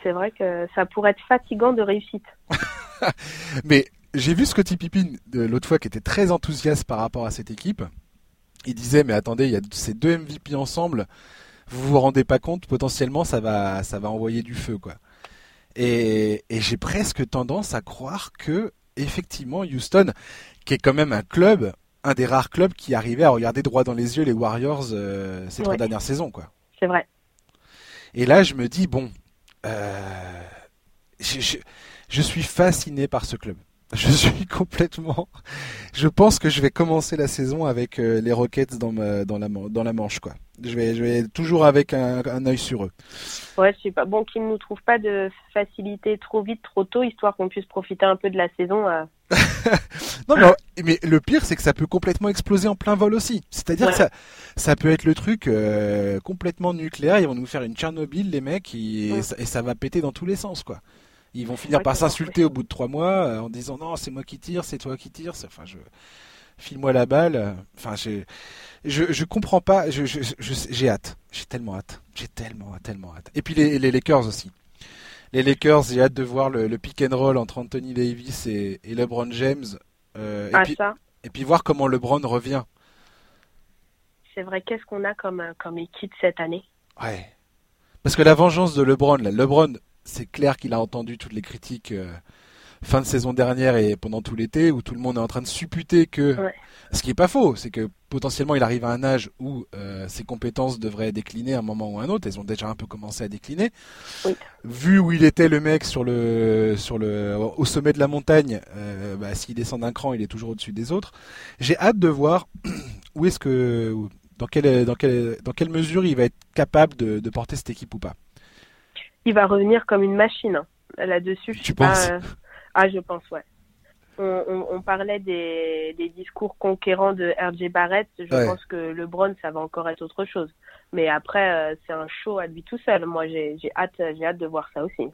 c'est vrai que ça pourrait être fatigant de réussite. Mais j'ai vu Scotty Pippin de l'autre fois qui était très enthousiaste par rapport à cette équipe. Il disait mais attendez, il y a ces deux MVP ensemble, vous vous rendez pas compte potentiellement ça va ça va envoyer du feu quoi. Et, j'ai presque tendance à croire que effectivement Houston, qui est quand même un club, un des rares clubs qui arrivait à regarder droit dans les yeux les Warriors euh, ces trois dernières saisons quoi. C'est vrai. Et là je me dis bon, euh, je, suis fasciné par ce club. Je suis complètement. Je pense que je vais commencer la saison avec euh, les Rockets dans, dans, la, dans la manche, quoi. Je vais, je vais toujours avec un, un œil sur eux. Ouais, je sais pas. Bon, qu'ils ne nous trouvent pas de facilité trop vite, trop tôt, histoire qu'on puisse profiter un peu de la saison. Euh. non, mais, le pire, c'est que ça peut complètement exploser en plein vol aussi. C'est-à-dire que ça, ça peut être le truc euh, complètement nucléaire. Ils vont nous faire une Tchernobyl, les mecs, et, ça, va péter dans tous les sens, quoi. Ils vont finir par s'insulter au bout de trois mois euh, en disant non, c'est moi qui tire, c'est toi qui tire. Enfin, je file-moi la balle. Enfin, je, je comprends pas. Je, j'ai hâte. J'ai tellement hâte. J'ai tellement, tellement hâte. Et puis les, les Lakers aussi. Les Lakers, j'ai hâte de voir le, le, pick and roll entre Anthony Davis et, et LeBron James. Euh, ah, et, puis, et puis voir comment LeBron revient. C'est vrai, qu'est-ce qu'on a comme, comme équipe cette année? Ouais. Parce que la vengeance de LeBron, là, LeBron, c'est clair qu'il a entendu toutes les critiques euh, fin de saison dernière et pendant tout l'été où tout le monde est en train de supputer que. Ce qui est pas faux, c'est que potentiellement il arrive à un âge où euh, ses compétences devraient décliner à un moment ou à un autre. Elles ont déjà un peu commencé à décliner. Vu où il était le mec sur le, sur le, au sommet de la montagne, euh, bah, s'il descend d'un cran, il est toujours au-dessus des autres. J'ai hâte de voir où est-ce que, dans quelle, dans quelle, dans quelle mesure il va être capable de, de porter cette équipe ou pas. Il va revenir comme une machine là-dessus. Tu penses Ah, je pense, ouais on, parlait des, discours conquérants de RJ Barrett. Je pense que LeBron, ça va encore être autre chose. Mais après, euh, c'est un show à lui tout seul. Moi, j'ai hâte, j'ai hâte de voir ça aussi.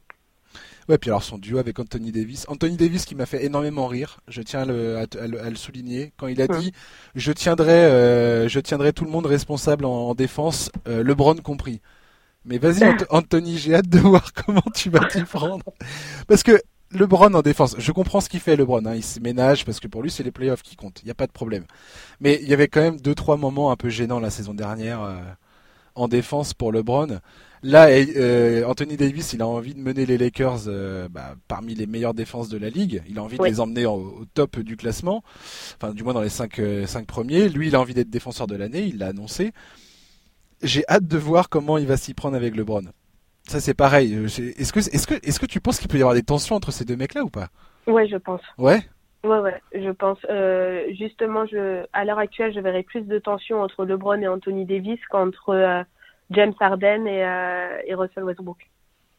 Ouais, puis alors son duo avec Anthony Davis. Anthony Davis qui m'a fait énormément rire. Je tiens à, le, souligner quand il a hum. dit je tiendrai, euh, je tiendrai tout le monde responsable en, défense, euh, LeBron compris. Mais vas-y Anthony, j'ai hâte de voir comment tu vas t'y prendre. Parce que LeBron en défense, je comprends ce qu'il fait LeBron, hein. il se ménage parce que pour lui c'est les playoffs qui comptent, il n'y a pas de problème. Mais il y avait quand même deux trois moments un peu gênants la saison dernière euh, en défense pour LeBron. Là, euh, Anthony Davis, il a envie de mener les Lakers euh, bah, parmi les meilleures défenses de la ligue. Il a envie de les emmener au, top du classement, enfin du moins dans les cinq, cinq premiers. Lui, il a envie d'être défenseur de l'année, il l'a annoncé. J'ai hâte de voir comment il va s'y prendre avec LeBron. Ça c'est pareil. Euh, est-ce que est-ce que est-ce que tu penses qu'il peut y avoir des tensions entre ces deux mecs-là ou pas? Ouais, je pense. Ouais? Ouais, ouais, je pense. Euh, justement, je, à l'heure actuelle, je verrais plus de tensions entre LeBron et Anthony Davis qu'entre euh, James Harden et, et Russell Westbrook.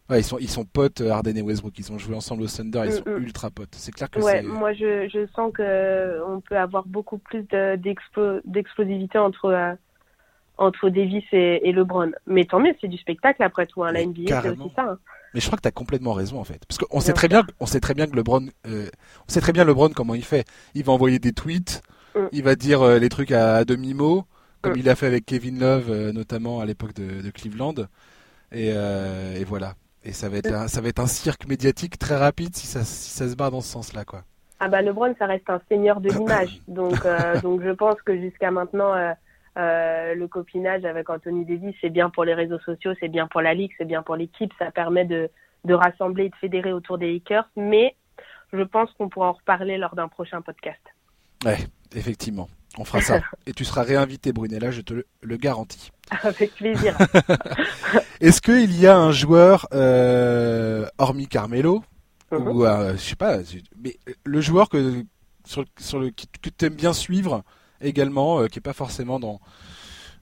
Ouais, ils sont ils sont potes Harden et Westbrook. Ils ont joué ensemble au Thunder. Ils mm, sont mm. ultra potes. C'est clair que ouais, moi je, je sens que on peut avoir beaucoup plus d'explosivité entre entre Davis et, LeBron. Mais tant mieux, c'est du spectacle après tout. Hein. La NBA, c'est aussi ça. Hein. Mais je crois que tu as complètement raison en fait, parce qu'on sait très bien, on sait très bien que LeBron, euh, on sait très bien LeBron comment il fait. Il va envoyer des tweets, mm. il va dire euh, les trucs à, demi mot, comme mm. il a fait avec Kevin Love, euh, notamment à l'époque de, Cleveland. Et, et, voilà. Et ça va être mm. un, ça va être un cirque médiatique très rapide si ça, si ça se barre dans ce sens-là, quoi. Ah bah LeBron, ça reste un seigneur de l'image, donc donc je pense que jusqu'à maintenant euh, le copinage avec Anthony Davis, c'est bien pour les réseaux sociaux, c'est bien pour la ligue, c'est bien pour l'équipe, ça permet de, de rassembler et de fédérer autour des Lakers, mais je pense qu'on pourra en reparler lors d'un prochain podcast. Ouais, effectivement. On fera ça. Et tu seras réinvité, Brunella, je te le, garantis. Avec plaisir. Est-ce qu'il y a un joueur, euh, hormis Carmelo, mhm. ou euh, je sais pas, mais le joueur que, sur, sur le, que tu aimes bien suivre, également, euh, qui est pas forcément dans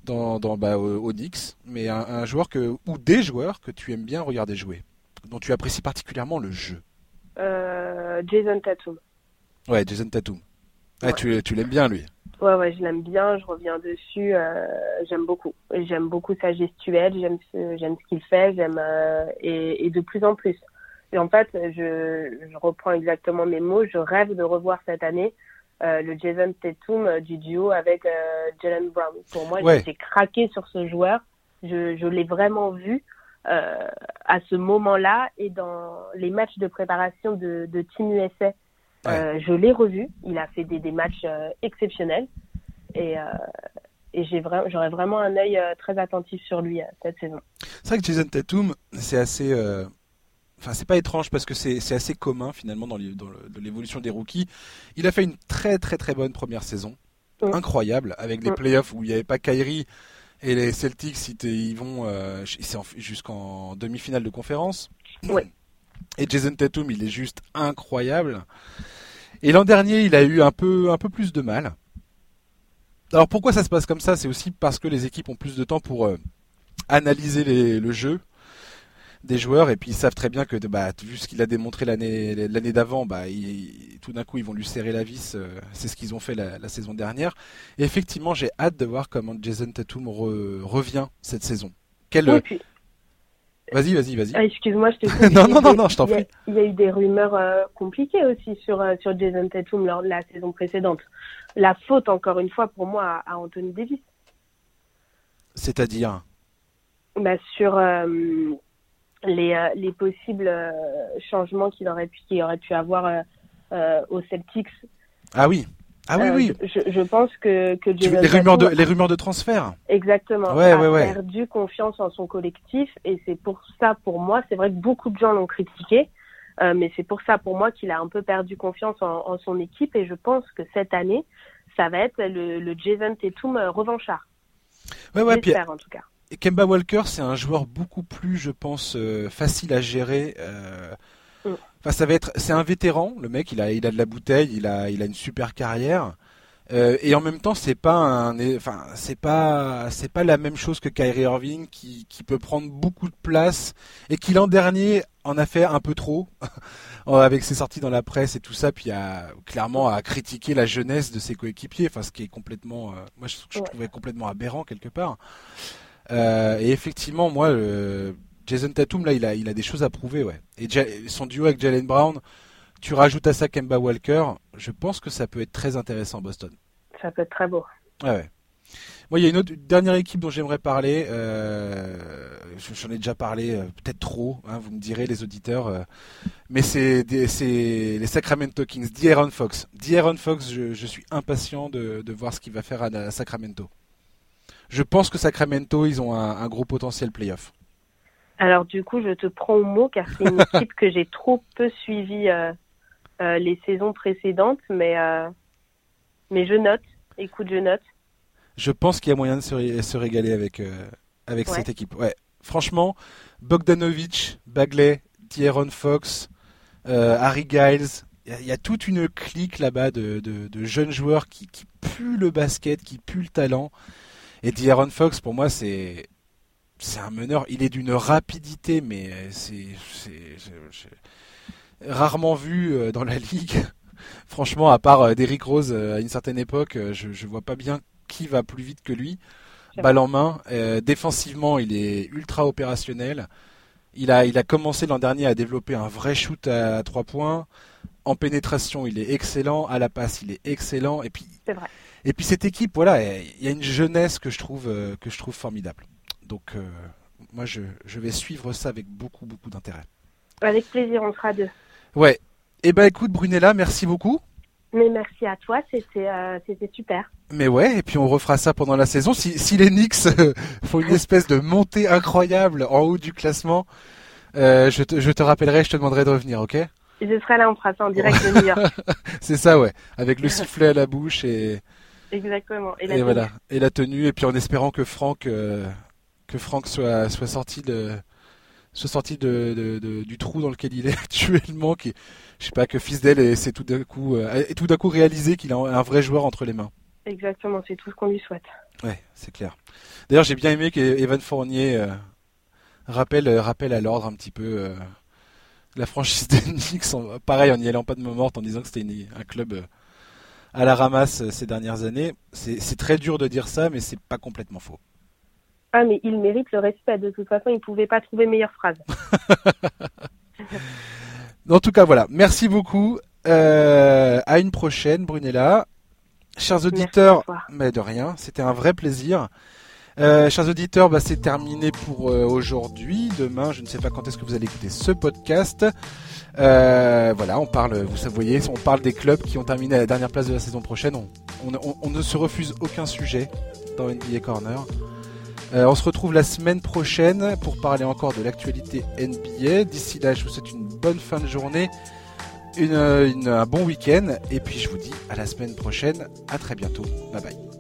dans, dans bah, Knicks, mais un, joueur que ou des joueurs que tu aimes bien regarder jouer, dont tu apprécies particulièrement le jeu. Euh, Jason Tatum. Ouais, Jason Tatum. Tu, tu l'aimes bien lui? Ouais, ouais, je l'aime bien, je reviens dessus, euh, j'aime beaucoup. J'aime beaucoup sa gestuelle, j'aime ce, j'aime ce qu'il fait, j'aime et, et, de plus en plus. Et en fait, je, je reprends exactement mes mots, je rêve de revoir cette année euh, le Jason Tatum euh, du duo avec euh, Jalen Brown. Pour moi, j'ai craqué sur ce joueur. Je, je l'ai vraiment vu à ce moment-là et dans les matchs de préparation de, de Team USA. je l'ai revu. Il a fait des, des matchs exceptionnels et, et j'aurais vraiment un œil très attentif sur lui cette saison. C'est vrai que Jason Tatum, c'est assez Enfin, c'est pas étrange parce que c'est assez commun finalement dans l'évolution des rookies. Il a fait une très très très bonne première saison, mm. incroyable, avec des mm. playoffs où il n'y avait pas Kyrie et les Celtics ils, vont euh, jusqu'en demi-finale de conférence. Et Jason Tatum, il est juste incroyable. Et l'an dernier, il a eu un peu un peu plus de mal. Alors pourquoi ça se passe comme ça? C'est aussi parce que les équipes ont plus de temps pour euh, analyser le jeu des joueurs et puis ils savent très bien que bah, vu ce qu'il a démontré l'année l'année d'avant, bah, tout d'un coup ils vont lui serrer la vis. Euh, c'est ce qu'ils ont fait la, saison dernière. Et effectivement, j'ai hâte de voir comment Jason Tatum revient cette saison. Quel Vas-y, vas-y, vas-y. Ah, excuse-moi, je te non, non, non, non, je t'en prie. Il y, a eu des rumeurs euh, compliquées aussi sur, euh, sur Jason Tatum lors de la saison précédente. La faute, encore une fois, pour moi, à, Anthony Davis. C'est-à-dire? Bah, Sur euh, les possibles euh, changements qu'il aurait pu, qu'il aurait pu avoir euh, aux Celtics. Ah oui. Ah oui, oui. Je, je, pense que, que les rumeurs de les rumeurs de transfert. Exactement. Ouais, a perdu confiance en son collectif et c'est pour ça, pour moi, c'est vrai que beaucoup de gens l'ont critiqué, mais c'est pour ça, pour moi, qu'il a un peu perdu confiance en, en, son équipe et je pense que cette année, ça va être le, le Jason Tatum revanchard. Ouais, ouais, J'espère en tout cas. Kemba Walker, c'est un joueur beaucoup plus, je pense, facile à gérer. Mm. Enfin, ça va être, c'est un vétéran, le mec, il a, il a de la bouteille, il a, il a une super carrière. Euh, et en même temps, c'est pas un, enfin, c'est pas, c'est pas la même chose que Kyrie Irving qui, qui peut prendre beaucoup de place et qui l'an dernier en a fait un peu trop avec ses sorties dans la presse et tout ça, puis a clairement à critiquer la jeunesse de ses coéquipiers, enfin, ce qui est complètement, euh, moi je, je trouvais complètement aberrant quelque part. Euh, et effectivement, moi, Jason Tatum là, il a, il a des choses à prouver, ouais. Et son duo avec Jalen Brown tu rajoutes à ça Kemba Walker, je pense que ça peut être très intéressant Boston. Ça peut être très beau. ouais. Moi, il y a une autre dernière équipe dont j'aimerais parler. Euh, J'en ai déjà parlé, euh, peut-être trop. Hein, vous me direz, les auditeurs. Euh, mais c'est les Sacramento Kings. D'Aaron Fox. D'Aaron Fox, je, je, suis impatient de, de, voir ce qu'il va faire à, Sacramento. Je pense que Sacramento, ils ont un, un gros potentiel playoff. Alors du coup, je te prends au mot car c'est une équipe que j'ai trop peu suivie euh, euh, les saisons précédentes, mais, euh, mais je note. Écoute, je note. Je pense qu'il y a moyen de se, régaler avec, avec cette équipe. Ouais. Franchement, Bogdanovic, Bagley, Tieron Fox, Harry Giles, il y, a toute une clique là-bas de, de, jeunes joueurs qui, qui puent le basket, qui puent le talent. Et D'Aaron Fox, pour moi, c'est c'est un meneur. Il est d'une rapidité, mais c'est rarement vu euh, dans la ligue. Franchement, à part euh, Derrick Rose euh, à une certaine époque, je, ne vois pas bien qui va plus vite que lui. Balle en main. défensivement, il est ultra opérationnel. Il a, il a commencé l'an dernier à développer un vrai shoot à trois points. En pénétration, il est excellent. À la passe, il est excellent. Et puis, et puis cette équipe, voilà, il y a une jeunesse que je trouve, que je trouve formidable. Donc, moi, je, je vais suivre ça avec beaucoup, beaucoup d'intérêt. Avec plaisir, on sera deux. Ouais. Eh ben écoute Brunella, merci beaucoup. Mais merci à toi, c'était euh, super. Mais ouais, et puis on refera ça pendant la saison. Si, si les Knicks euh, font une espèce de montée incroyable en haut du classement, euh, je, te, je te rappellerai, je te demanderai de revenir, ok? Je serai là, on fera ça en direct de New York. C'est ça, ouais, avec le sifflet à la bouche et. Exactement. Et, la et voilà, et la tenue, et puis en espérant que Franck que Franck soit soit sorti de se sorti de, du trou dans lequel il est actuellement, qui, je sais pas, que Fisdale ait tout d'un coup, euh, tout d'un coup réalisé qu'il a un vrai joueur entre les mains. Exactement, c'est tout ce qu'on lui souhaite. Ouais, c'est clair. D'ailleurs, j'ai bien aimé qu'Evan Fournier euh, rappelle, euh, rappelle à l'ordre un petit peu la franchise des Knicks, pareil en n'y allant pas de mort en disant que c'était un club à la ramasse ces dernières années. C'est très dur de dire ça, mais c'est pas complètement faux. Ah, mais il mérite le respect. De toute façon, il ne pouvait pas trouver meilleure phrase. en tout cas, voilà. Merci beaucoup. Euh, à une prochaine, Brunella. Chers auditeurs, mais de rien, c'était un vrai plaisir. Euh, chers auditeurs, bah, c'est terminé pour euh, aujourd'hui. Demain, je ne sais pas quand est-ce que vous allez écouter ce podcast. voilà, on parle, vous voyez, on parle des clubs qui ont terminé à la dernière place de la saison prochaine. on ne se refuse aucun sujet dans NBA Corner. Euh, on se retrouve la semaine prochaine pour parler encore de l'actualité NBA. D'ici là, je vous souhaite une bonne fin de journée, un bon week-end, et puis je vous dis à la semaine prochaine. À très bientôt. Bye bye.